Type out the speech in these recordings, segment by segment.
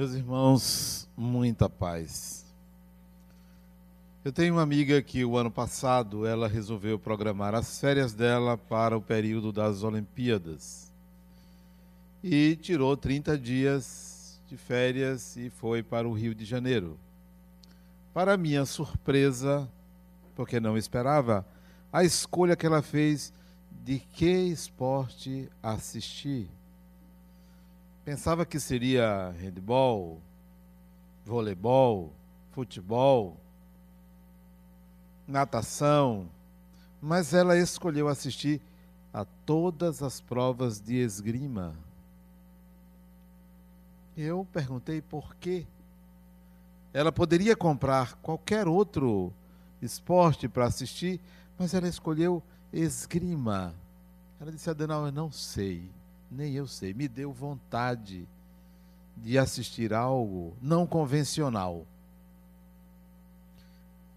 Meus irmãos, muita paz. Eu tenho uma amiga que o ano passado ela resolveu programar as férias dela para o período das Olimpíadas. E tirou 30 dias de férias e foi para o Rio de Janeiro. Para minha surpresa, porque não esperava, a escolha que ela fez de que esporte assistir. Pensava que seria handball, voleibol, futebol, natação, mas ela escolheu assistir a todas as provas de esgrima. Eu perguntei por quê. Ela poderia comprar qualquer outro esporte para assistir, mas ela escolheu esgrima. Ela disse: Adenal, eu não sei nem eu sei, me deu vontade de assistir algo não convencional.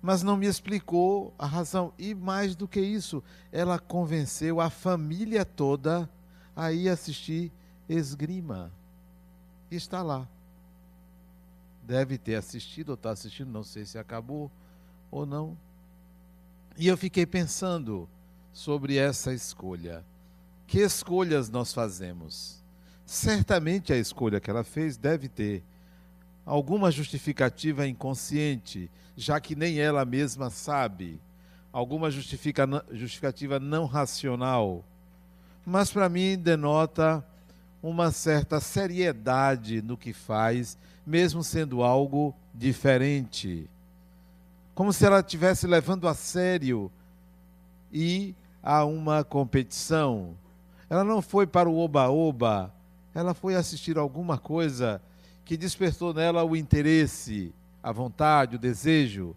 Mas não me explicou a razão. E mais do que isso, ela convenceu a família toda a ir assistir esgrima. E está lá. Deve ter assistido ou está assistindo, não sei se acabou ou não. E eu fiquei pensando sobre essa escolha. Que escolhas nós fazemos? Certamente a escolha que ela fez deve ter alguma justificativa inconsciente, já que nem ela mesma sabe, alguma justificativa não racional. Mas para mim denota uma certa seriedade no que faz, mesmo sendo algo diferente. Como se ela estivesse levando a sério e a uma competição, ela não foi para o oba-oba, ela foi assistir alguma coisa que despertou nela o interesse, a vontade, o desejo.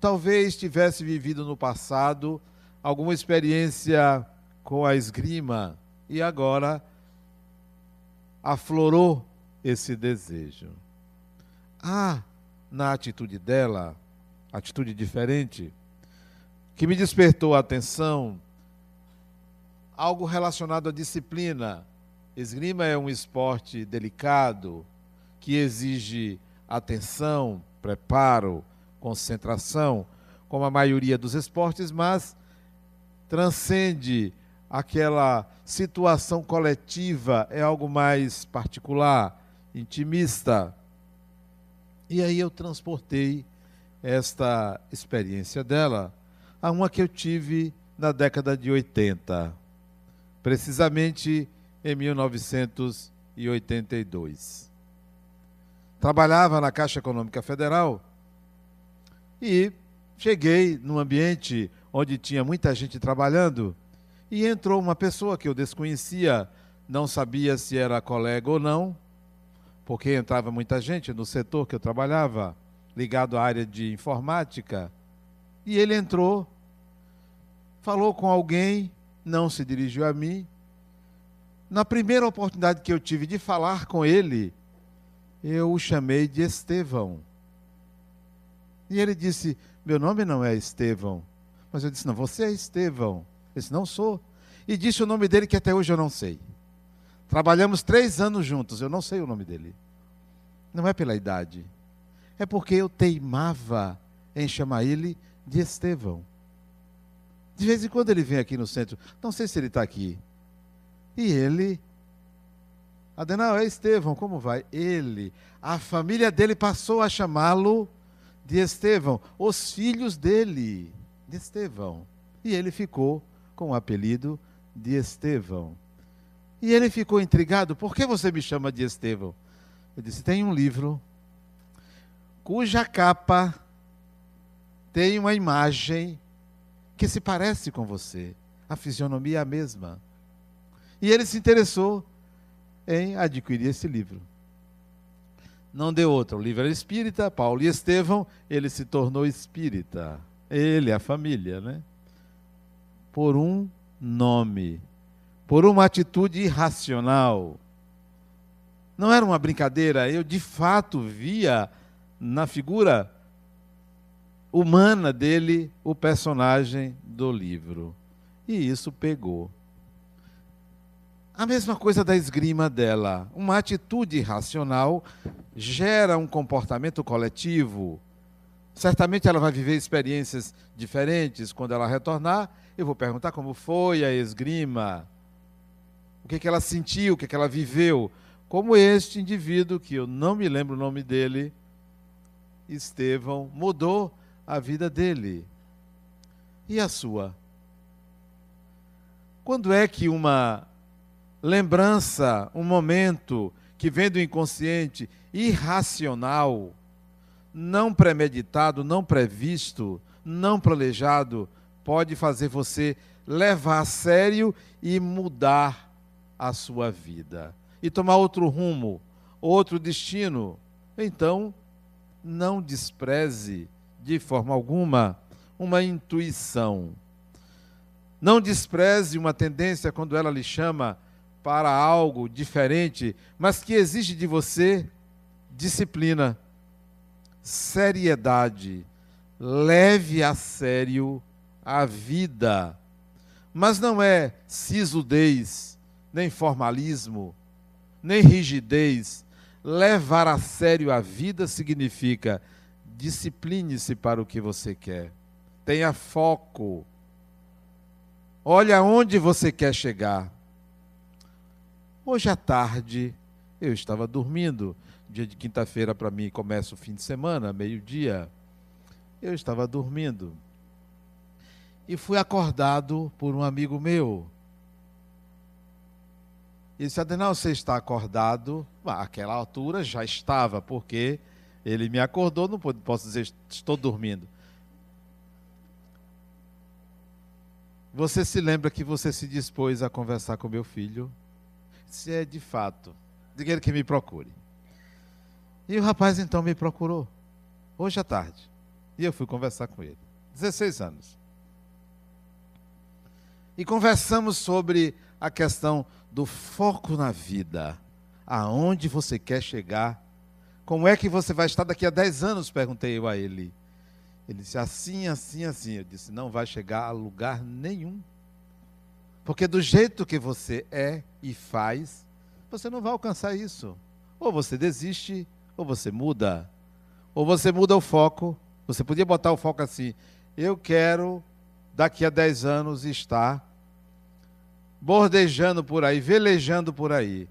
Talvez tivesse vivido no passado alguma experiência com a esgrima e agora aflorou esse desejo. Há na atitude dela, atitude diferente, que me despertou a atenção algo relacionado à disciplina. Esgrima é um esporte delicado que exige atenção, preparo, concentração, como a maioria dos esportes, mas transcende aquela situação coletiva, é algo mais particular, intimista. E aí eu transportei esta experiência dela a uma que eu tive na década de 80 precisamente em 1982. Trabalhava na Caixa Econômica Federal e cheguei num ambiente onde tinha muita gente trabalhando e entrou uma pessoa que eu desconhecia, não sabia se era colega ou não, porque entrava muita gente no setor que eu trabalhava, ligado à área de informática. E ele entrou, falou com alguém não se dirigiu a mim. Na primeira oportunidade que eu tive de falar com ele, eu o chamei de Estevão. E ele disse: Meu nome não é Estevão. Mas eu disse: Não, você é Estevão. Ele disse: Não sou. E disse o nome dele que até hoje eu não sei. Trabalhamos três anos juntos, eu não sei o nome dele. Não é pela idade. É porque eu teimava em chamar ele de Estevão. De vez em quando ele vem aqui no centro. Não sei se ele está aqui. E ele. Adenal, é Estevão, como vai? Ele. A família dele passou a chamá-lo de Estevão. Os filhos dele, de Estevão. E ele ficou com o apelido de Estevão. E ele ficou intrigado: por que você me chama de Estevão? Eu disse: tem um livro cuja capa tem uma imagem que se parece com você. A fisionomia é a mesma. E ele se interessou em adquirir esse livro. Não deu outra. O livro era espírita, Paulo e Estevão, ele se tornou espírita. Ele, a família, né? Por um nome, por uma atitude irracional. Não era uma brincadeira, eu de fato via na figura humana dele o personagem do livro. E isso pegou. A mesma coisa da esgrima dela. Uma atitude irracional gera um comportamento coletivo. Certamente ela vai viver experiências diferentes quando ela retornar. Eu vou perguntar como foi a esgrima, o que, que ela sentiu, o que, que ela viveu. Como este indivíduo, que eu não me lembro o nome dele, Estevão, mudou a vida dele. E a sua? Quando é que uma lembrança, um momento que vem do inconsciente, irracional, não premeditado, não previsto, não planejado, pode fazer você levar a sério e mudar a sua vida e tomar outro rumo, outro destino. Então, não despreze de forma alguma uma intuição. Não despreze uma tendência quando ela lhe chama para algo diferente, mas que exige de você disciplina, seriedade. Leve a sério a vida. Mas não é sisudez, nem formalismo, nem rigidez. Levar a sério a vida significa discipline-se para o que você quer. Tenha foco. Olha onde você quer chegar. Hoje à tarde, eu estava dormindo. Dia de quinta-feira, para mim, começa o fim de semana, meio-dia. Eu estava dormindo. E fui acordado por um amigo meu. Ele disse: Adenal, você está acordado? Ah, aquela altura já estava, porque ele me acordou, não posso dizer estou dormindo. Você se lembra que você se dispôs a conversar com meu filho? se é de fato. Diga ele que me procure. E o rapaz então me procurou, hoje à tarde. E eu fui conversar com ele. 16 anos. E conversamos sobre a questão do foco na vida. Aonde você quer chegar? Como é que você vai estar daqui a 10 anos? Perguntei eu a ele. Ele disse assim, assim, assim. Eu disse: não vai chegar a lugar nenhum. Porque do jeito que você é e faz, você não vai alcançar isso. Ou você desiste, ou você muda. Ou você muda o foco. Você podia botar o foco assim: eu quero daqui a 10 anos estar bordejando por aí, velejando por aí.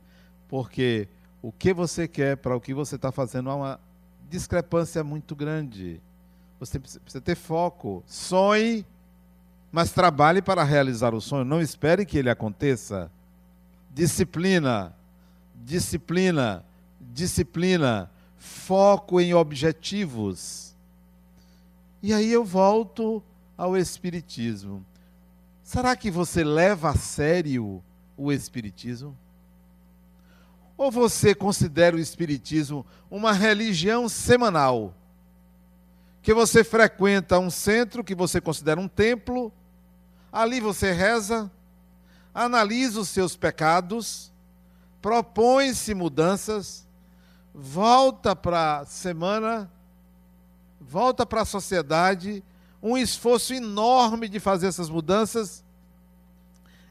Porque o que você quer para o que você está fazendo há uma discrepância muito grande. Você precisa ter foco. Sonhe mas trabalhe para realizar o sonho, não espere que ele aconteça. Disciplina, disciplina, disciplina, foco em objetivos. E aí eu volto ao Espiritismo. Será que você leva a sério o Espiritismo? Ou você considera o Espiritismo uma religião semanal? Que você frequenta um centro que você considera um templo Ali você reza, analisa os seus pecados, propõe-se mudanças, volta para a semana, volta para a sociedade, um esforço enorme de fazer essas mudanças,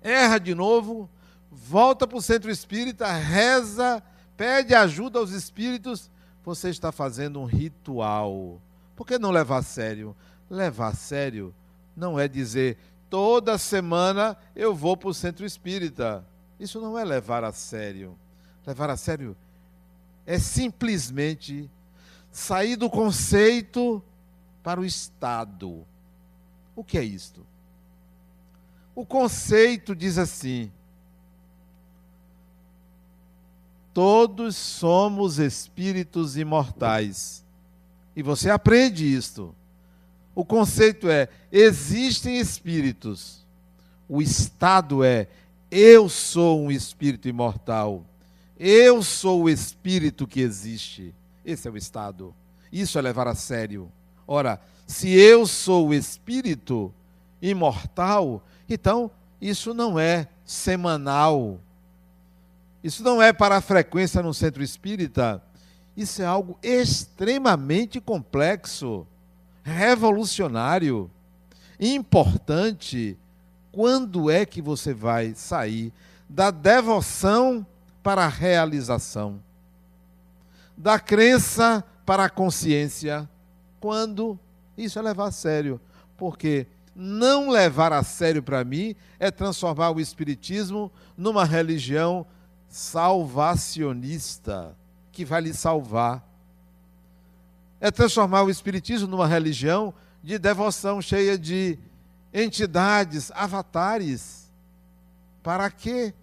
erra de novo, volta para o centro espírita, reza, pede ajuda aos espíritos, você está fazendo um ritual. Por que não levar a sério? Levar a sério não é dizer toda semana eu vou para o centro espírita. Isso não é levar a sério. Levar a sério é simplesmente sair do conceito para o estado. O que é isto? O conceito diz assim: todos somos espíritos imortais. E você aprende isto. O conceito é: existem espíritos. O estado é: eu sou um espírito imortal. Eu sou o espírito que existe. Esse é o estado. Isso é levar a sério. Ora, se eu sou o espírito imortal, então isso não é semanal. Isso não é para a frequência no centro espírita. Isso é algo extremamente complexo revolucionário, importante. Quando é que você vai sair da devoção para a realização, da crença para a consciência, quando isso é levar a sério. Porque não levar a sério para mim é transformar o Espiritismo numa religião salvacionista, que vai lhe salvar. É transformar o Espiritismo numa religião de devoção cheia de entidades, avatares. Para quê?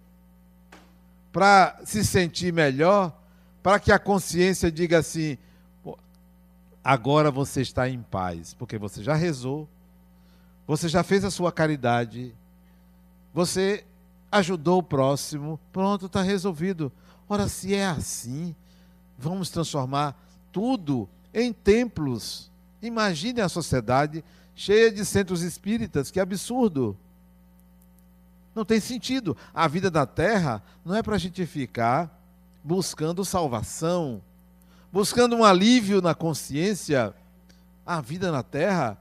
Para se sentir melhor, para que a consciência diga assim: agora você está em paz, porque você já rezou, você já fez a sua caridade, você ajudou o próximo, pronto, está resolvido. Ora, se é assim, vamos transformar tudo em templos. Imagine a sociedade cheia de centros espíritas, que absurdo. Não tem sentido. A vida da terra não é para a gente ficar buscando salvação, buscando um alívio na consciência. A vida na terra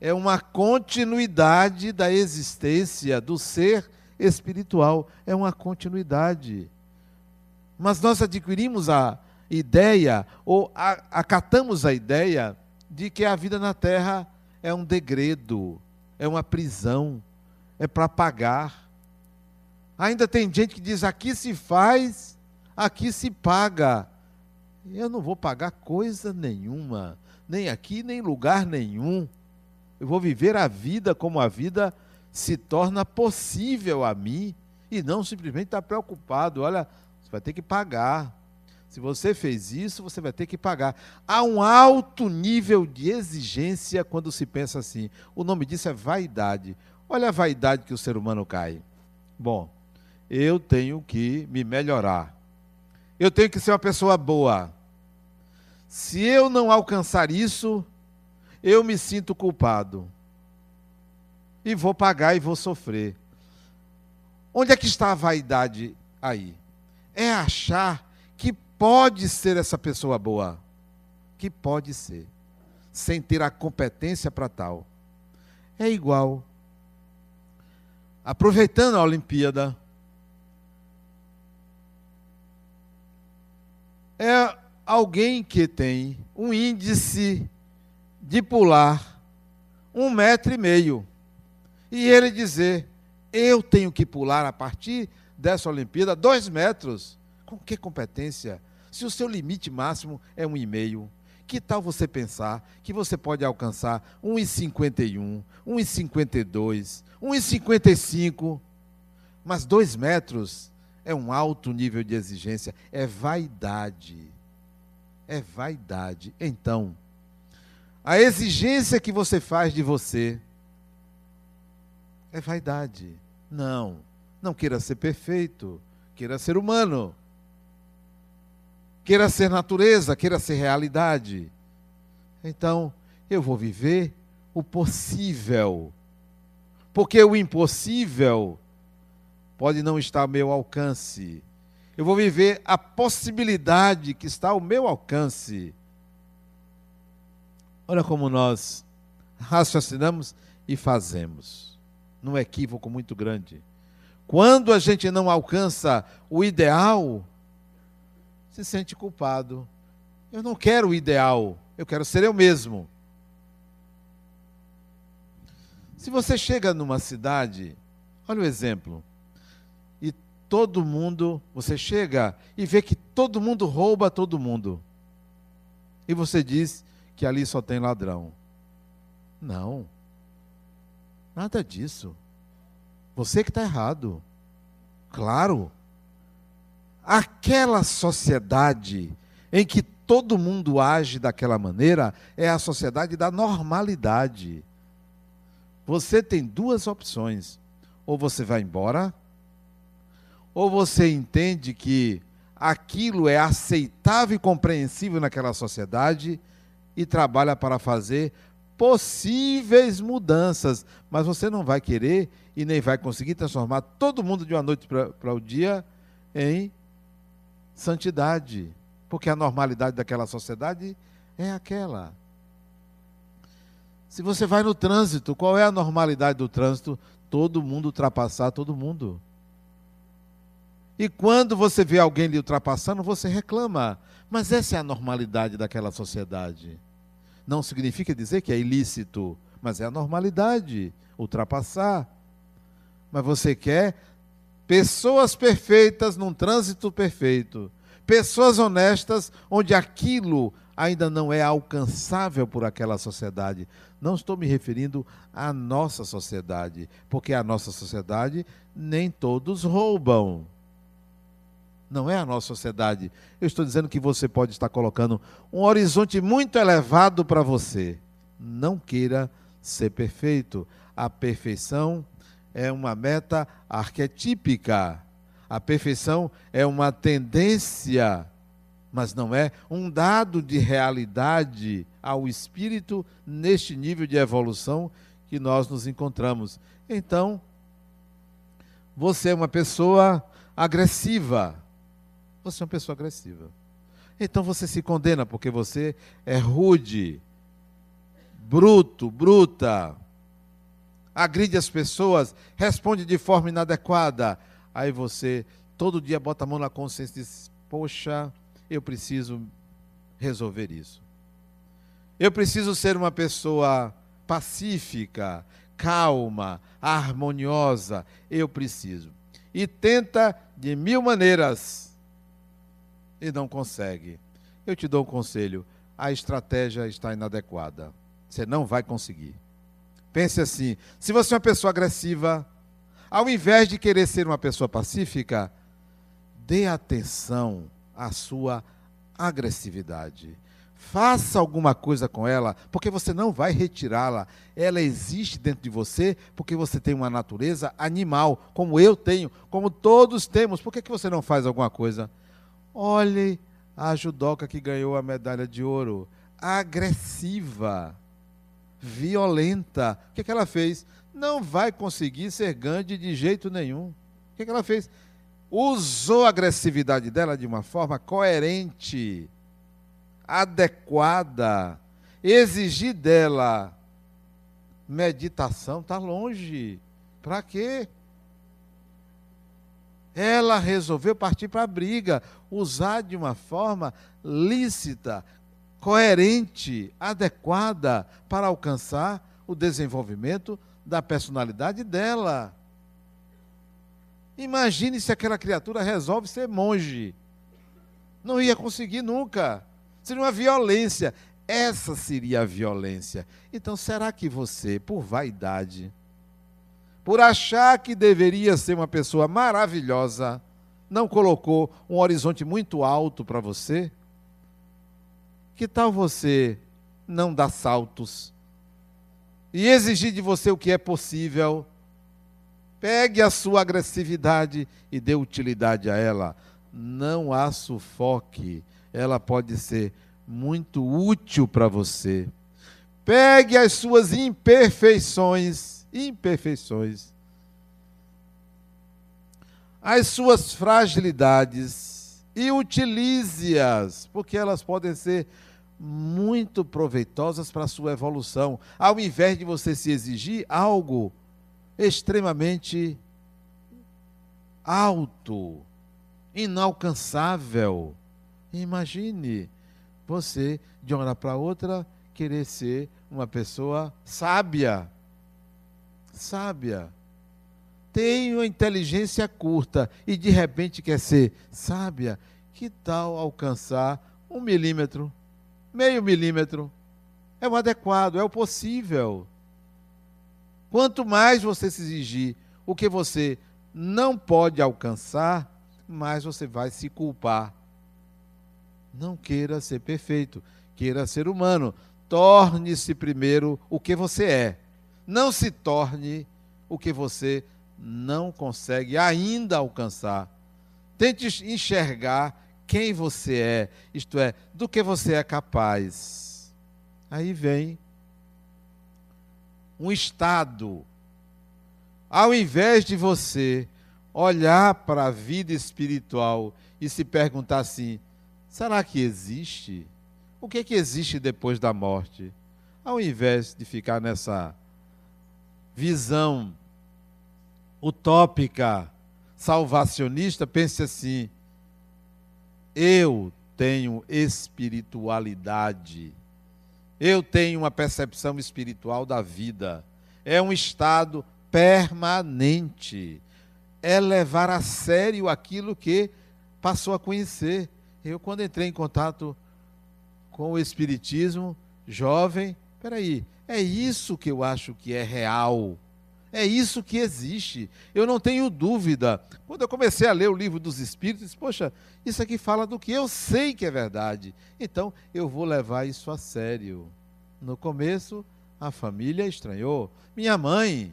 é uma continuidade da existência do ser espiritual, é uma continuidade. Mas nós adquirimos a ideia, ou acatamos a ideia, de que a vida na terra é um degredo, é uma prisão, é para pagar. Ainda tem gente que diz: aqui se faz, aqui se paga. Eu não vou pagar coisa nenhuma, nem aqui, nem lugar nenhum. Eu vou viver a vida como a vida se torna possível a mim e não simplesmente estar preocupado. Olha, você vai ter que pagar. Se você fez isso, você vai ter que pagar. Há um alto nível de exigência quando se pensa assim. O nome disso é vaidade. Olha a vaidade que o ser humano cai. Bom, eu tenho que me melhorar. Eu tenho que ser uma pessoa boa. Se eu não alcançar isso, eu me sinto culpado. E vou pagar e vou sofrer. Onde é que está a vaidade aí? É achar que pode ser essa pessoa boa. Que pode ser. Sem ter a competência para tal. É igual. Aproveitando a Olimpíada. É alguém que tem um índice de pular um metro e meio. E ele dizer, eu tenho que pular a partir dessa Olimpíada dois metros. Com que competência? Se o seu limite máximo é um e meio, que tal você pensar que você pode alcançar 1,51, 1,52, 1,55, mas dois metros é um alto nível de exigência, é vaidade. É vaidade. Então, a exigência que você faz de você é vaidade. Não, não queira ser perfeito, queira ser humano. Queira ser natureza, queira ser realidade. Então, eu vou viver o possível. Porque o impossível pode não estar ao meu alcance. Eu vou viver a possibilidade que está ao meu alcance. Olha como nós raciocinamos e fazemos. Num equívoco muito grande. Quando a gente não alcança o ideal, se sente culpado. Eu não quero o ideal, eu quero ser eu mesmo. Se você chega numa cidade, olha o exemplo, e todo mundo, você chega e vê que todo mundo rouba todo mundo. E você diz, que ali só tem ladrão. Não. Nada disso. Você que está errado. Claro. Aquela sociedade em que todo mundo age daquela maneira é a sociedade da normalidade. Você tem duas opções. Ou você vai embora, ou você entende que aquilo é aceitável e compreensível naquela sociedade e trabalha para fazer possíveis mudanças, mas você não vai querer e nem vai conseguir transformar todo mundo de uma noite para o dia em santidade, porque a normalidade daquela sociedade é aquela. Se você vai no trânsito, qual é a normalidade do trânsito? Todo mundo ultrapassar todo mundo. E quando você vê alguém lhe ultrapassando, você reclama. Mas essa é a normalidade daquela sociedade. Não significa dizer que é ilícito, mas é a normalidade ultrapassar. Mas você quer pessoas perfeitas num trânsito perfeito. Pessoas honestas onde aquilo ainda não é alcançável por aquela sociedade. Não estou me referindo à nossa sociedade, porque a nossa sociedade nem todos roubam. Não é a nossa sociedade. Eu estou dizendo que você pode estar colocando um horizonte muito elevado para você. Não queira ser perfeito. A perfeição é uma meta arquetípica. A perfeição é uma tendência, mas não é um dado de realidade ao espírito neste nível de evolução que nós nos encontramos. Então, você é uma pessoa agressiva você é uma pessoa agressiva. Então você se condena porque você é rude, bruto, bruta, agride as pessoas, responde de forma inadequada. Aí você todo dia bota a mão na consciência e diz: Poxa, eu preciso resolver isso. Eu preciso ser uma pessoa pacífica, calma, harmoniosa. Eu preciso. E tenta de mil maneiras e não consegue. Eu te dou um conselho: a estratégia está inadequada. Você não vai conseguir. Pense assim: se você é uma pessoa agressiva, ao invés de querer ser uma pessoa pacífica, dê atenção à sua agressividade. Faça alguma coisa com ela, porque você não vai retirá-la. Ela existe dentro de você porque você tem uma natureza animal, como eu tenho, como todos temos. Por que, que você não faz alguma coisa? Olhe a judoca que ganhou a medalha de ouro. Agressiva, violenta. O que, é que ela fez? Não vai conseguir ser Gandhi de jeito nenhum. O que, é que ela fez? Usou a agressividade dela de uma forma coerente, adequada. Exigir dela meditação está longe. Para quê? Ela resolveu partir para a briga, usar de uma forma lícita, coerente, adequada para alcançar o desenvolvimento da personalidade dela. Imagine se aquela criatura resolve ser monge. Não ia conseguir nunca. Seria uma violência. Essa seria a violência. Então, será que você, por vaidade, por achar que deveria ser uma pessoa maravilhosa, não colocou um horizonte muito alto para você? Que tal você não dar saltos e exigir de você o que é possível? Pegue a sua agressividade e dê utilidade a ela. Não a sufoque. Ela pode ser muito útil para você. Pegue as suas imperfeições imperfeições, as suas fragilidades e utilize-as, porque elas podem ser muito proveitosas para a sua evolução, ao invés de você se exigir algo extremamente alto, inalcançável. Imagine você, de uma hora para outra, querer ser uma pessoa sábia, sábia. Uma inteligência curta e de repente quer ser sábia. Que tal alcançar um milímetro, meio milímetro? É o adequado, é o possível. Quanto mais você se exigir o que você não pode alcançar, mais você vai se culpar. Não queira ser perfeito, queira ser humano. Torne-se primeiro o que você é. Não se torne o que você não consegue ainda alcançar. Tente enxergar quem você é, isto é, do que você é capaz. Aí vem um estado. Ao invés de você olhar para a vida espiritual e se perguntar assim: será que existe? O que é que existe depois da morte? Ao invés de ficar nessa visão utópica, salvacionista, pense assim: eu tenho espiritualidade. Eu tenho uma percepção espiritual da vida. É um estado permanente. É levar a sério aquilo que passou a conhecer. Eu, quando entrei em contato com o Espiritismo, jovem, peraí, é isso que eu acho que é real. É isso que existe. Eu não tenho dúvida. Quando eu comecei a ler o livro dos Espíritos, poxa, isso aqui fala do que eu sei que é verdade. Então, eu vou levar isso a sério. No começo, a família estranhou. Minha mãe,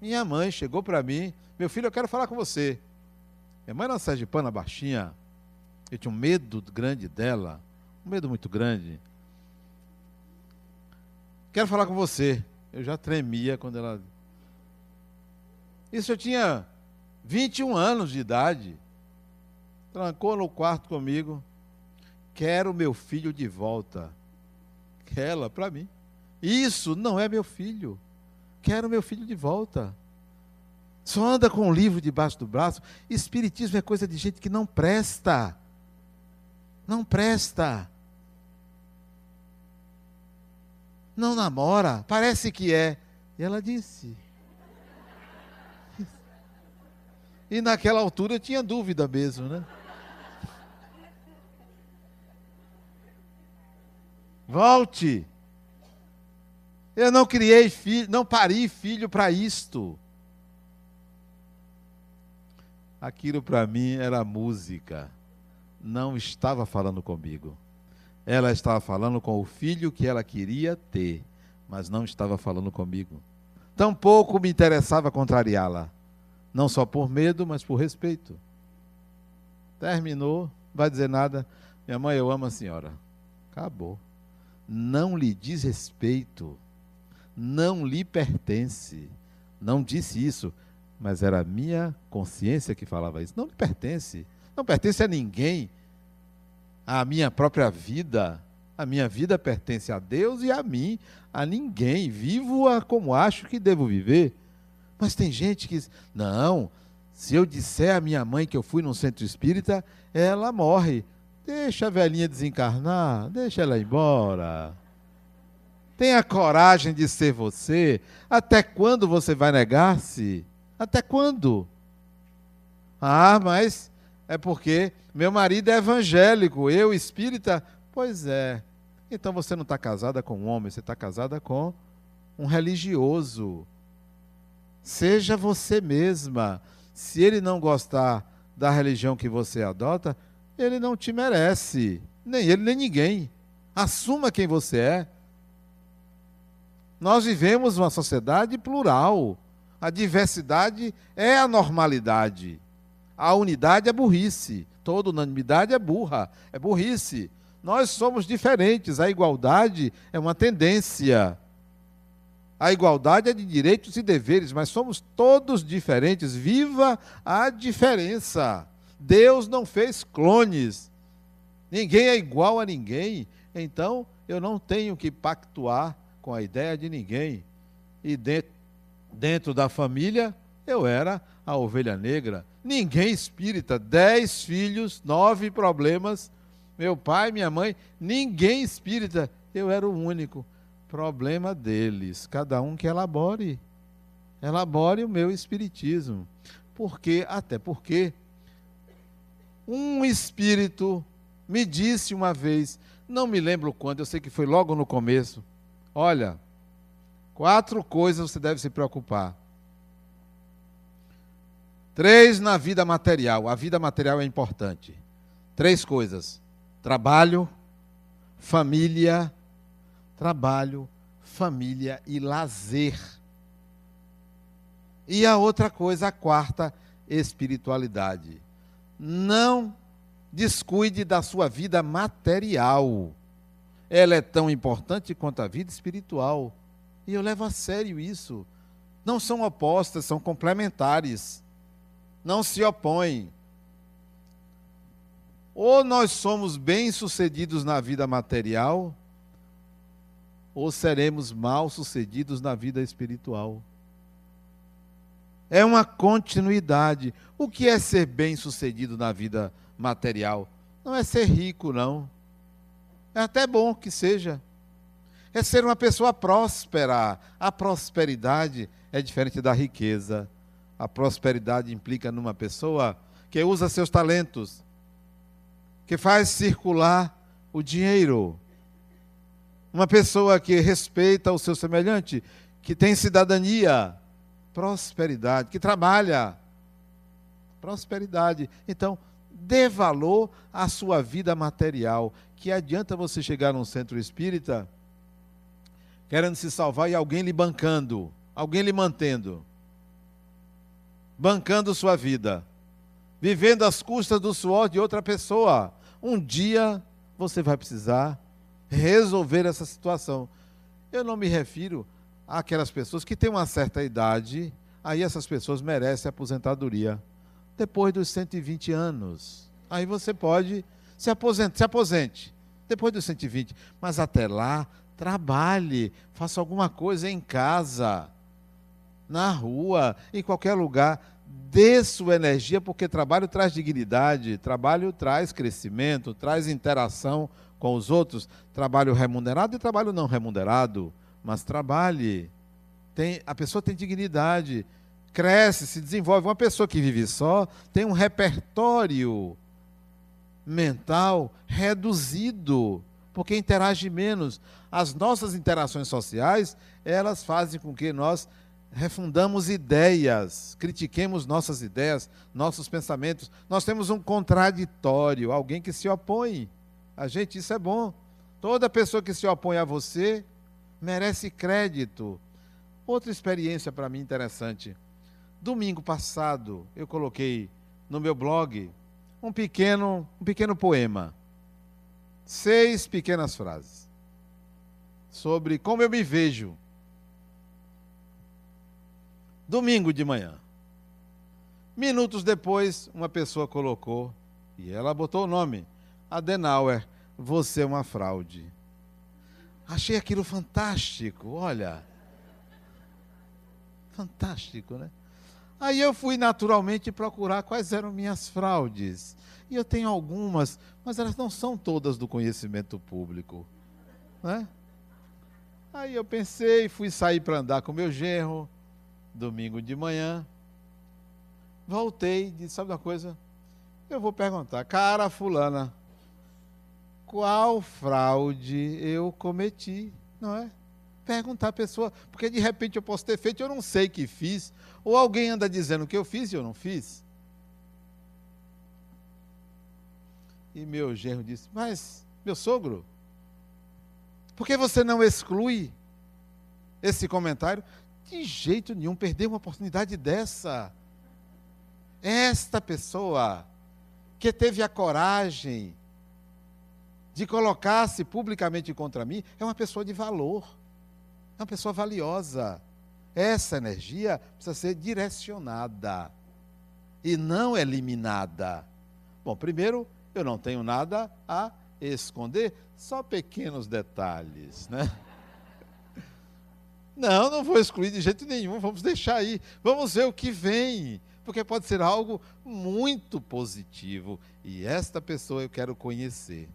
minha mãe chegou para mim, meu filho, eu quero falar com você. Minha mãe era uma sergipana baixinha, eu tinha um medo grande dela, um medo muito grande. Quero falar com você. Eu já tremia quando ela isso eu tinha 21 anos de idade. Trancou no quarto comigo. Quero meu filho de volta. Ela, para mim. Isso não é meu filho. Quero meu filho de volta. Só anda com um livro debaixo do braço. Espiritismo é coisa de gente que não presta. Não presta. Não namora. Parece que é. E ela disse: E naquela altura eu tinha dúvida mesmo, né? Volte. Eu não criei filho, não pari filho para isto. Aquilo para mim era música. Não estava falando comigo. Ela estava falando com o filho que ela queria ter, mas não estava falando comigo. Tampouco me interessava contrariá-la. Não só por medo, mas por respeito. Terminou, vai dizer nada. Minha mãe, eu amo a senhora. Acabou. Não lhe diz respeito. Não lhe pertence. Não disse isso, mas era a minha consciência que falava isso. Não lhe pertence. Não pertence a ninguém. A minha própria vida. A minha vida pertence a Deus e a mim, a ninguém. Vivo-a como acho que devo viver. Mas tem gente que diz: não, se eu disser à minha mãe que eu fui num centro espírita, ela morre. Deixa a velhinha desencarnar, deixa ela embora. Tenha coragem de ser você. Até quando você vai negar-se? Até quando? Ah, mas é porque meu marido é evangélico, eu espírita. Pois é. Então você não está casada com um homem, você está casada com um religioso. Seja você mesma. Se ele não gostar da religião que você adota, ele não te merece. Nem ele, nem ninguém. Assuma quem você é. Nós vivemos uma sociedade plural. A diversidade é a normalidade. A unidade é burrice. Toda unanimidade é burra, é burrice. Nós somos diferentes. A igualdade é uma tendência. A igualdade é de direitos e deveres, mas somos todos diferentes. Viva a diferença. Deus não fez clones. Ninguém é igual a ninguém. Então, eu não tenho que pactuar com a ideia de ninguém. E dentro, dentro da família, eu era a ovelha negra. Ninguém espírita. Dez filhos, nove problemas. Meu pai, minha mãe, ninguém espírita. Eu era o único problema deles. Cada um que elabore. Elabore o meu espiritismo. Porque, até porque, um espírito me disse uma vez, não me lembro quando, eu sei que foi logo no começo. Olha, quatro coisas você deve se preocupar. Três na vida material. A vida material é importante. Três coisas: trabalho, família trabalho, família e lazer. E a outra coisa, a quarta, espiritualidade. Não descuide da sua vida material. Ela é tão importante quanto a vida espiritual. E eu levo a sério isso. Não são opostas, são complementares. Não se opõem. Ou nós somos bem-sucedidos na vida material, ou seremos mal sucedidos na vida espiritual. É uma continuidade. O que é ser bem-sucedido na vida material? Não é ser rico, não. É até bom que seja. É ser uma pessoa próspera. A prosperidade é diferente da riqueza. A prosperidade implica numa pessoa que usa seus talentos, que faz circular o dinheiro. Uma pessoa que respeita o seu semelhante, que tem cidadania, prosperidade, que trabalha. Prosperidade. Então, dê valor à sua vida material. Que adianta você chegar num centro espírita querendo se salvar e alguém lhe bancando, alguém lhe mantendo, bancando sua vida, vivendo às custas do suor de outra pessoa. Um dia você vai precisar resolver essa situação. Eu não me refiro àquelas pessoas que têm uma certa idade, aí essas pessoas merecem aposentadoria depois dos 120 anos. Aí você pode se aposentar, se aposente depois dos 120, mas até lá trabalhe, faça alguma coisa em casa, na rua, em qualquer lugar. Dê sua energia, porque trabalho traz dignidade, trabalho traz crescimento, traz interação com os outros. Trabalho remunerado e trabalho não remunerado, mas trabalhe. Tem, a pessoa tem dignidade cresce, se desenvolve. Uma pessoa que vive só tem um repertório mental reduzido, porque interage menos. As nossas interações sociais, elas fazem com que nós refundamos ideias, critiquemos nossas ideias, nossos pensamentos. Nós temos um contraditório, alguém que se opõe. A gente, isso é bom. Toda pessoa que se opõe a você merece crédito. Outra experiência para mim interessante. Domingo passado, eu coloquei no meu blog um pequeno, um pequeno poema. Seis pequenas frases sobre como eu me vejo. Domingo de manhã. Minutos depois, uma pessoa colocou, e ela botou o nome: Adenauer, você é uma fraude. Achei aquilo fantástico, olha. Fantástico, né? Aí eu fui naturalmente procurar quais eram minhas fraudes. E eu tenho algumas, mas elas não são todas do conhecimento público. Né? Aí eu pensei, fui sair para andar com meu genro, domingo de manhã. Voltei e disse: Sabe uma coisa? Eu vou perguntar, cara fulana, qual fraude eu cometi, não é? Perguntar à pessoa, porque de repente eu posso ter feito, eu não sei que fiz, ou alguém anda dizendo que eu fiz e eu não fiz. E meu genro disse: Mas, meu sogro, por que você não exclui esse comentário? De jeito nenhum, perder uma oportunidade dessa. Esta pessoa que teve a coragem de colocar-se publicamente contra mim é uma pessoa de valor. É uma pessoa valiosa. Essa energia precisa ser direcionada e não eliminada. Bom, primeiro, eu não tenho nada a esconder, só pequenos detalhes, né? Não, não vou excluir de jeito nenhum, vamos deixar aí. Vamos ver o que vem, porque pode ser algo muito positivo e esta pessoa eu quero conhecer.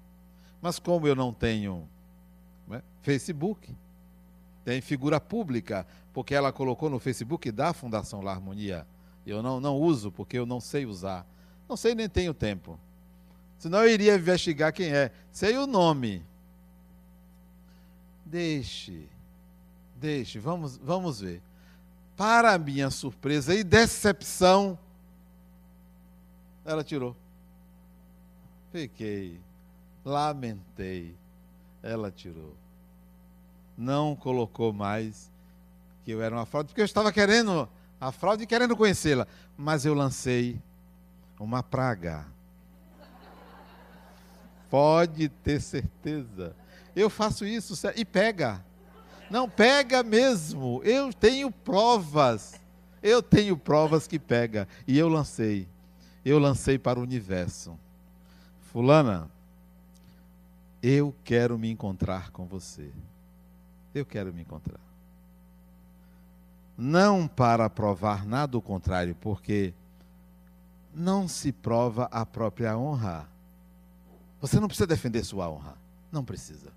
Mas como eu não tenho né, Facebook, tem figura pública, porque ela colocou no Facebook da Fundação La Harmonia. Eu não, não uso, porque eu não sei usar. Não sei nem tenho tempo. Senão eu iria investigar quem é. Sei o nome. Deixe, deixe, vamos, vamos ver. Para minha surpresa e decepção, ela tirou. Fiquei, lamentei. Ela tirou não colocou mais que eu era uma fraude, porque eu estava querendo a fraude e querendo conhecê-la. Mas eu lancei uma praga. Pode ter certeza. Eu faço isso e pega. Não, pega mesmo. Eu tenho provas. Eu tenho provas que pega. E eu lancei. Eu lancei para o universo. Fulana, eu quero me encontrar com você. Eu quero me encontrar. não para provar nada o contrário, porque não se prova a própria honra. Você não precisa defender sua honra. Não precisa.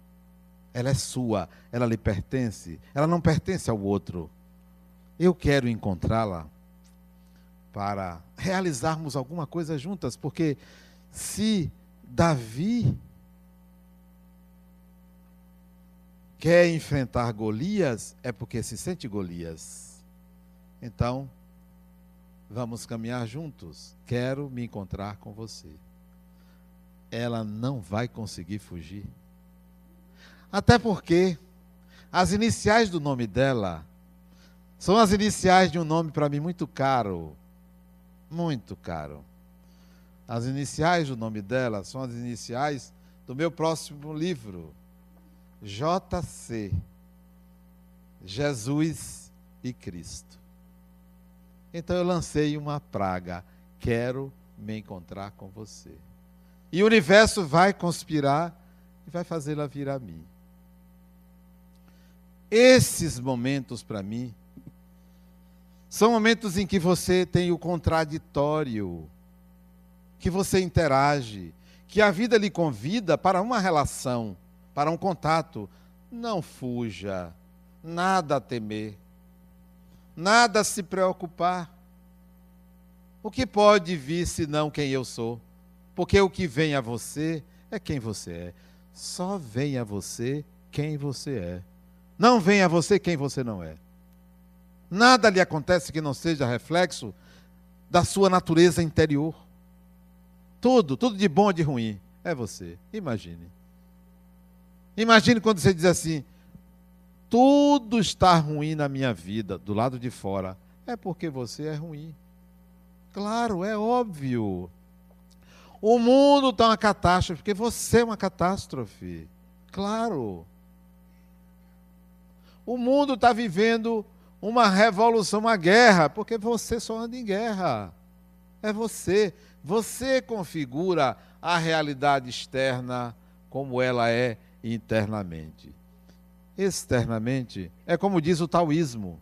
Ela é sua, ela lhe pertence, ela não pertence ao outro. Eu quero encontrá-la para realizarmos alguma coisa juntas, porque se Davi quer enfrentar Golias, é porque se sente Golias. Então, vamos caminhar juntos. Quero me encontrar com você. Ela não vai conseguir fugir. Até porque as iniciais do nome dela são as iniciais de um nome para mim muito caro. Muito caro. As iniciais do nome dela são as iniciais do meu próximo livro, JC. Jesus e Cristo. Então eu lancei uma praga. Quero me encontrar com você. E o universo vai conspirar e vai fazê-la vir a mim. Esses momentos para mim são momentos em que você tem o contraditório, que você interage, que a vida lhe convida para uma relação, para um contato. Não fuja, nada a temer, nada a se preocupar. O que pode vir senão quem eu sou? Porque o que vem a você é quem você é. Só vem a você quem você é. Não vem a você quem você não é. Nada lhe acontece que não seja reflexo da sua natureza interior. Tudo, tudo de bom ou de ruim, é você. Imagine. Imagine quando você diz assim: tudo está ruim na minha vida, do lado de fora, é porque você é ruim. Claro, é óbvio. O mundo está uma catástrofe, porque você é uma catástrofe. Claro. O mundo está vivendo uma revolução, uma guerra, porque você só anda em guerra. É você. Você configura a realidade externa como ela é internamente. Externamente, é como diz o taoísmo.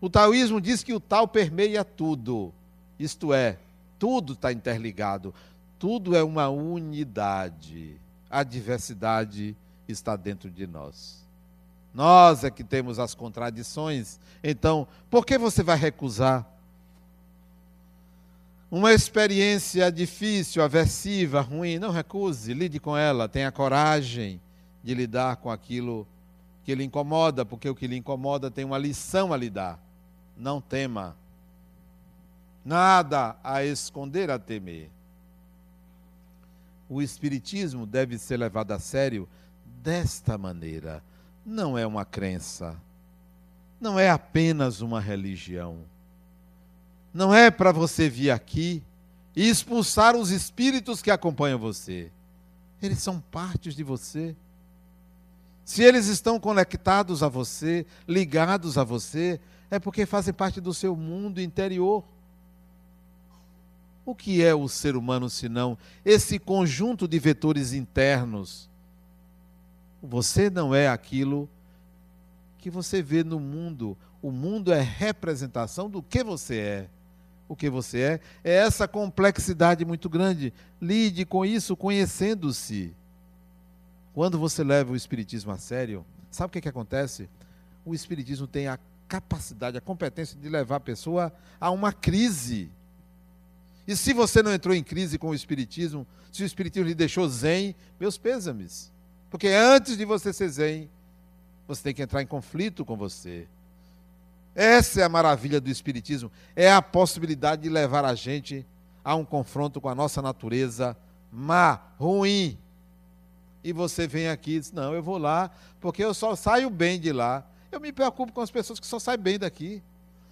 O taoísmo diz que o tal permeia tudo. Isto é, tudo está interligado. Tudo é uma unidade. A diversidade está dentro de nós. Nós é que temos as contradições. Então, por que você vai recusar uma experiência difícil, aversiva, ruim? Não recuse, lide com ela, tenha coragem de lidar com aquilo que lhe incomoda, porque o que lhe incomoda tem uma lição a lhe dar. Não tema. Nada a esconder, a temer. O Espiritismo deve ser levado a sério desta maneira. Não é uma crença. Não é apenas uma religião. Não é para você vir aqui e expulsar os espíritos que acompanham você. Eles são partes de você. Se eles estão conectados a você, ligados a você, é porque fazem parte do seu mundo interior. O que é o ser humano senão esse conjunto de vetores internos? Você não é aquilo que você vê no mundo. O mundo é representação do que você é. O que você é é essa complexidade muito grande. Lide com isso conhecendo-se. Quando você leva o Espiritismo a sério, sabe o que, que acontece? O Espiritismo tem a capacidade, a competência de levar a pessoa a uma crise. E se você não entrou em crise com o Espiritismo, se o Espiritismo lhe deixou zen, meus pêsames. Porque antes de você ser zen, você tem que entrar em conflito com você. Essa é a maravilha do Espiritismo. É a possibilidade de levar a gente a um confronto com a nossa natureza má, ruim. E você vem aqui e diz: Não, eu vou lá, porque eu só saio bem de lá. Eu me preocupo com as pessoas que só saem bem daqui.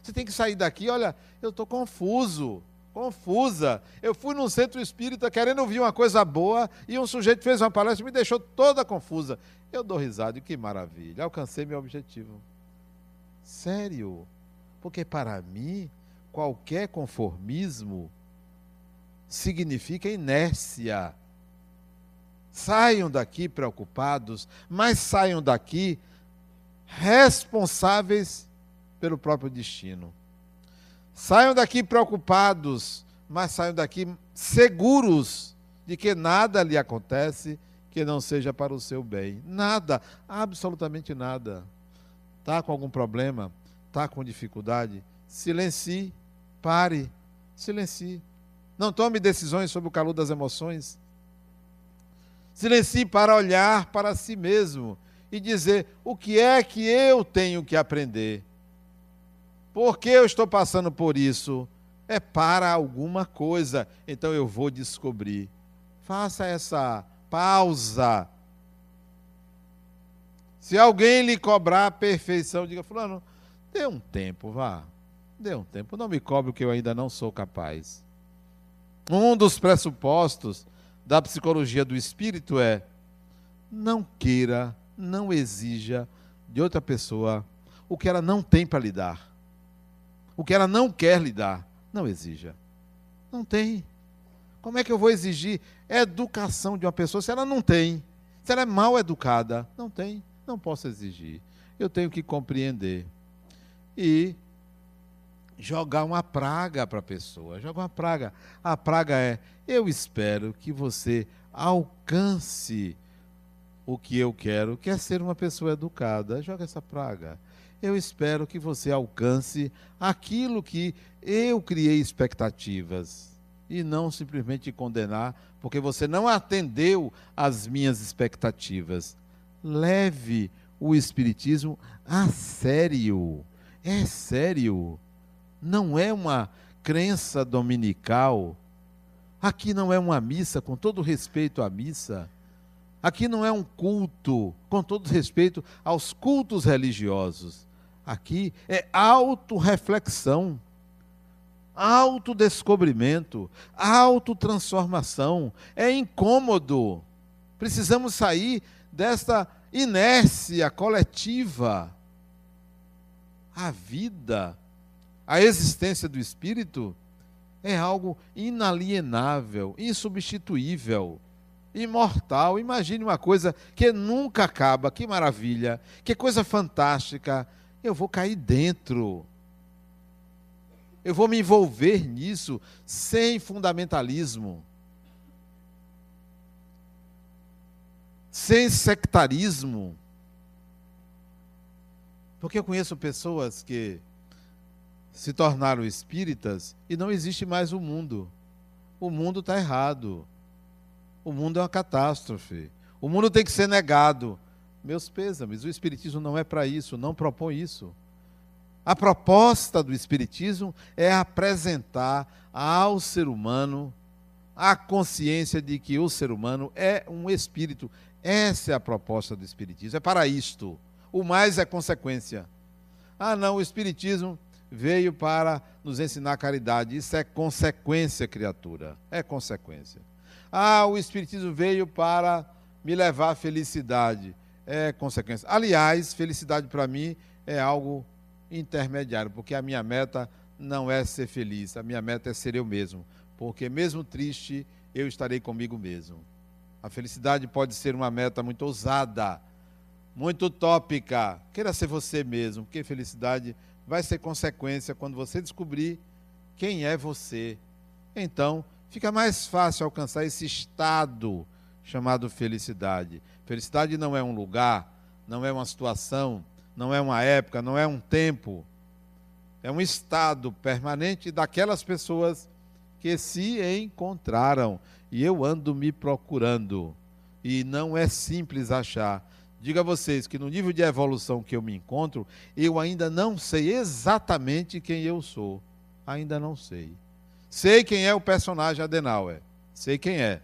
Você tem que sair daqui, olha, eu estou confuso, confusa. Eu fui num centro espírita querendo ouvir uma coisa boa e um sujeito fez uma palestra e me deixou toda confusa. Eu dou risada, e que maravilha, alcancei meu objetivo. Sério, porque para mim, qualquer conformismo significa inércia. Saiam daqui preocupados, mas saiam daqui responsáveis pelo próprio destino. Saiam daqui preocupados, mas saiam daqui seguros de que nada lhe acontece que não seja para o seu bem. Nada, absolutamente nada. Está com algum problema? Está com dificuldade? Silencie, pare, silencie. Não tome decisões sob o calor das emoções. Silencie para olhar para si mesmo e dizer: o que é que eu tenho que aprender? Por que eu estou passando por isso? É para alguma coisa, então eu vou descobrir. Faça essa pausa. Se alguém lhe cobrar a perfeição, diga: Fulano, dê um tempo, vá. Dê um tempo. Não me cobre o que eu ainda não sou capaz. Um dos pressupostos da psicologia do espírito é: não queira, não exija de outra pessoa o que ela não tem para lhe dar o que ela não quer lhe dar. Não exija. Não tem. Como é que eu vou exigir educação de uma pessoa se ela não tem? Se ela é mal educada? Não tem. Não posso exigir. Eu tenho que compreender. E jogar uma praga para a pessoa. Jogar uma praga. A praga é: eu espero que você alcance o que eu quero, que é ser uma pessoa educada. Joga essa praga eu espero que você alcance aquilo que eu criei expectativas e não simplesmente condenar porque você não atendeu às minhas expectativas. Leve o espiritismo a sério. É sério. Não é uma crença dominical. Aqui não é uma missa, com todo respeito à missa. Aqui não é um culto, com todo respeito aos cultos religiosos aqui é autorreflexão, autodescobrimento, autotransformação. É incômodo. Precisamos sair desta inércia coletiva. A vida, a existência do espírito é algo inalienável, insubstituível, imortal. Imagine uma coisa que nunca acaba, que maravilha, que coisa fantástica eu vou cair dentro. Eu vou me envolver nisso sem fundamentalismo, sem sectarismo. Porque eu conheço pessoas que se tornaram espíritas e não existe mais o mundo. O mundo está errado. O mundo é uma catástrofe. O mundo tem que ser negado. Meus pêsames, o Espiritismo não é para isso, não propõe isso. A proposta do Espiritismo é apresentar ao ser humano a consciência de que o ser humano é um espírito. Essa é a proposta do Espiritismo. É para isto. O mais é consequência. Ah, não, o Espiritismo veio para nos ensinar caridade. Isso é consequência, criatura. É consequência. Ah, o Espiritismo veio para me levar à felicidade é consequência. Aliás, felicidade para mim é algo intermediário, porque a minha meta não é ser feliz, a minha meta é ser eu mesmo, porque mesmo triste, eu estarei comigo mesmo. A felicidade pode ser uma meta muito ousada, muito utópica. Queira ser você mesmo, porque felicidade vai ser consequência quando você descobrir quem é você. Então, fica mais fácil alcançar esse estado chamado felicidade. Felicidade não é um lugar, não é uma situação, não é uma época, não é um tempo. É um estado permanente daquelas pessoas que se encontraram. E eu ando me procurando. E não é simples achar. Digo a vocês que no nível de evolução que eu me encontro, eu ainda não sei exatamente quem eu sou. Ainda não sei. Sei quem é o personagem Adenauer. Sei quem é.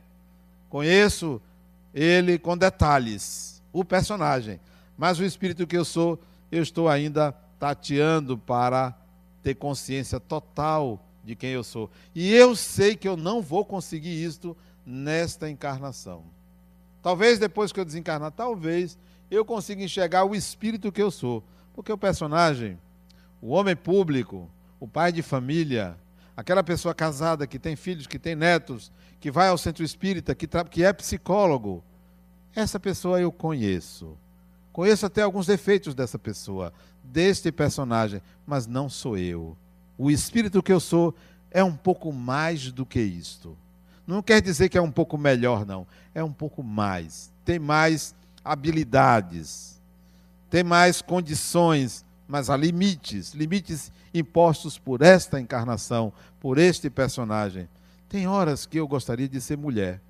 Conheço ele com detalhes, o personagem. Mas o espírito que eu sou, eu estou ainda tateando para ter consciência total de quem eu sou. E eu sei que eu não vou conseguir isto nesta encarnação. Talvez depois que eu desencarnar, talvez eu consiga enxergar o espírito que eu sou. Porque o personagem, o homem público, o pai de família, aquela pessoa casada que tem filhos, que tem netos, que vai ao centro espírita, que, que é psicólogo, essa pessoa eu conheço. Conheço até alguns defeitos dessa pessoa, deste personagem, mas não sou eu. O espírito que eu sou é um pouco mais do que isto. Não quer dizer que é um pouco melhor, não. É um pouco mais. Tem mais habilidades, tem mais condições, mas há limites limites impostos por esta encarnação, por este personagem. Tem horas que eu gostaria de ser mulher.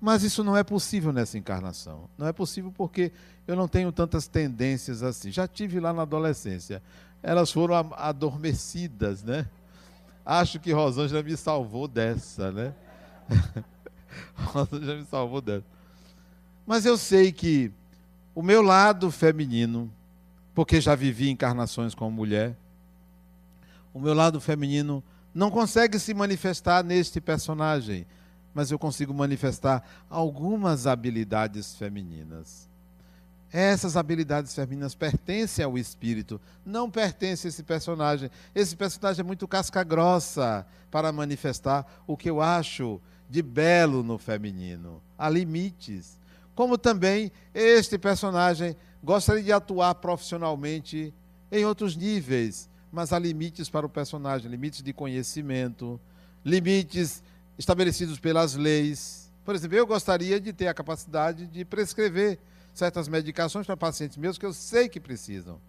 Mas isso não é possível nessa encarnação. Não é possível porque eu não tenho tantas tendências assim. Já tive lá na adolescência. Elas foram adormecidas, né? Acho que Rosângela me salvou dessa, né? Rosângela me salvou dessa. Mas eu sei que o meu lado feminino, porque já vivi encarnações como mulher, o meu lado feminino não consegue se manifestar neste personagem mas eu consigo manifestar algumas habilidades femininas. Essas habilidades femininas pertencem ao espírito, não pertence a esse personagem. Esse personagem é muito casca grossa para manifestar o que eu acho de belo no feminino. Há limites. Como também este personagem gostaria de atuar profissionalmente em outros níveis, mas há limites para o personagem, limites de conhecimento, limites estabelecidos pelas leis. Por exemplo, eu gostaria de ter a capacidade de prescrever certas medicações para pacientes meus que eu sei que precisam.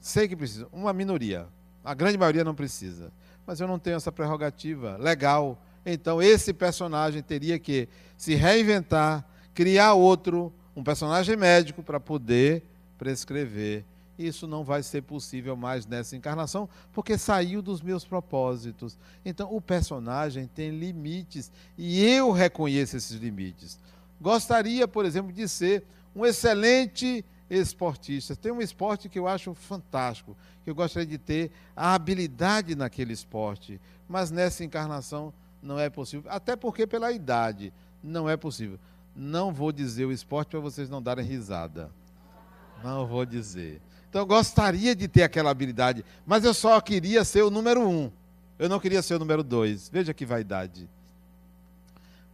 Sei que precisam. Uma minoria. A grande maioria não precisa. Mas eu não tenho essa prerrogativa legal. Então, esse personagem teria que se reinventar, criar outro, um personagem médico, para poder prescrever isso não vai ser possível mais nessa encarnação, porque saiu dos meus propósitos. Então, o personagem tem limites e eu reconheço esses limites. Gostaria, por exemplo, de ser um excelente esportista. Tem um esporte que eu acho fantástico, que eu gostaria de ter a habilidade naquele esporte, mas nessa encarnação não é possível, até porque pela idade não é possível. Não vou dizer o esporte para vocês não darem risada. Não vou dizer. Então eu gostaria de ter aquela habilidade, mas eu só queria ser o número um. Eu não queria ser o número dois. Veja que vaidade.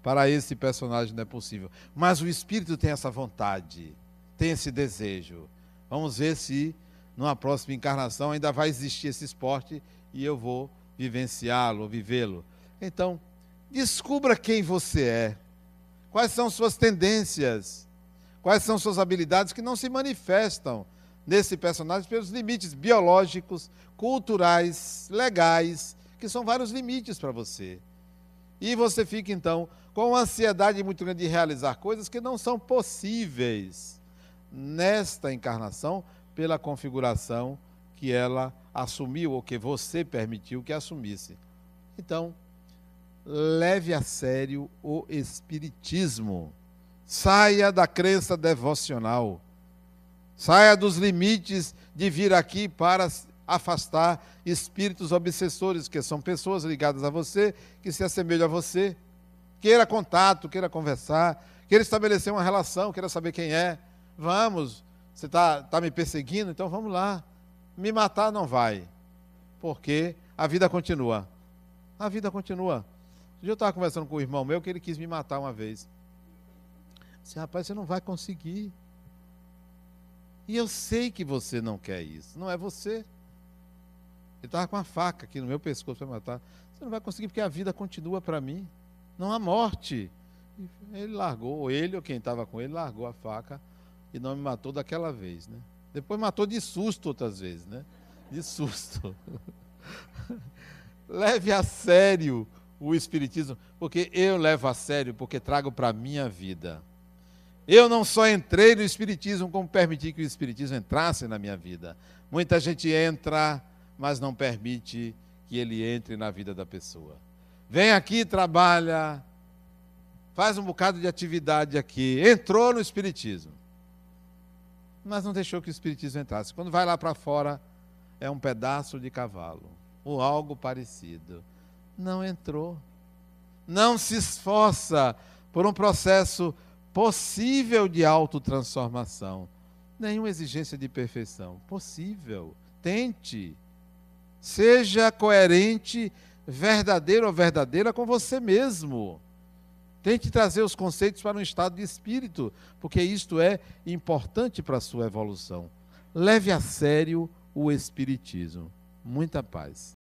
Para esse personagem não é possível. Mas o espírito tem essa vontade, tem esse desejo. Vamos ver se numa próxima encarnação ainda vai existir esse esporte e eu vou vivenciá-lo, vivê-lo. Então, descubra quem você é. Quais são suas tendências? Quais são suas habilidades que não se manifestam nesse personagem pelos limites biológicos, culturais, legais, que são vários limites para você. E você fica então com uma ansiedade muito grande de realizar coisas que não são possíveis nesta encarnação pela configuração que ela assumiu ou que você permitiu que assumisse. Então, leve a sério o espiritismo. Saia da crença devocional. Saia dos limites de vir aqui para afastar espíritos obsessores, que são pessoas ligadas a você, que se assemelham a você. Queira contato, queira conversar, queira estabelecer uma relação, queira saber quem é. Vamos, você está tá me perseguindo, então vamos lá. Me matar não vai, porque a vida continua. A vida continua. Um eu estava conversando com o irmão meu que ele quis me matar uma vez. Disse, rapaz, você não vai conseguir. E eu sei que você não quer isso. Não é você. Ele estava com a faca aqui no meu pescoço para matar. Você não vai conseguir porque a vida continua para mim. Não há morte. Ele largou, ou ele ou quem estava com ele, largou a faca e não me matou daquela vez. Né? Depois matou de susto outras vezes. Né? De susto. Leve a sério o Espiritismo, porque eu levo a sério, porque trago para a minha vida. Eu não só entrei no Espiritismo, como permiti que o Espiritismo entrasse na minha vida. Muita gente entra, mas não permite que ele entre na vida da pessoa. Vem aqui, trabalha, faz um bocado de atividade aqui, entrou no Espiritismo, mas não deixou que o Espiritismo entrasse. Quando vai lá para fora, é um pedaço de cavalo, ou algo parecido. Não entrou. Não se esforça por um processo possível de autotransformação. Nenhuma exigência de perfeição. Possível. Tente. Seja coerente, verdadeiro ou verdadeira com você mesmo. Tente trazer os conceitos para um estado de espírito, porque isto é importante para a sua evolução. Leve a sério o Espiritismo. Muita paz.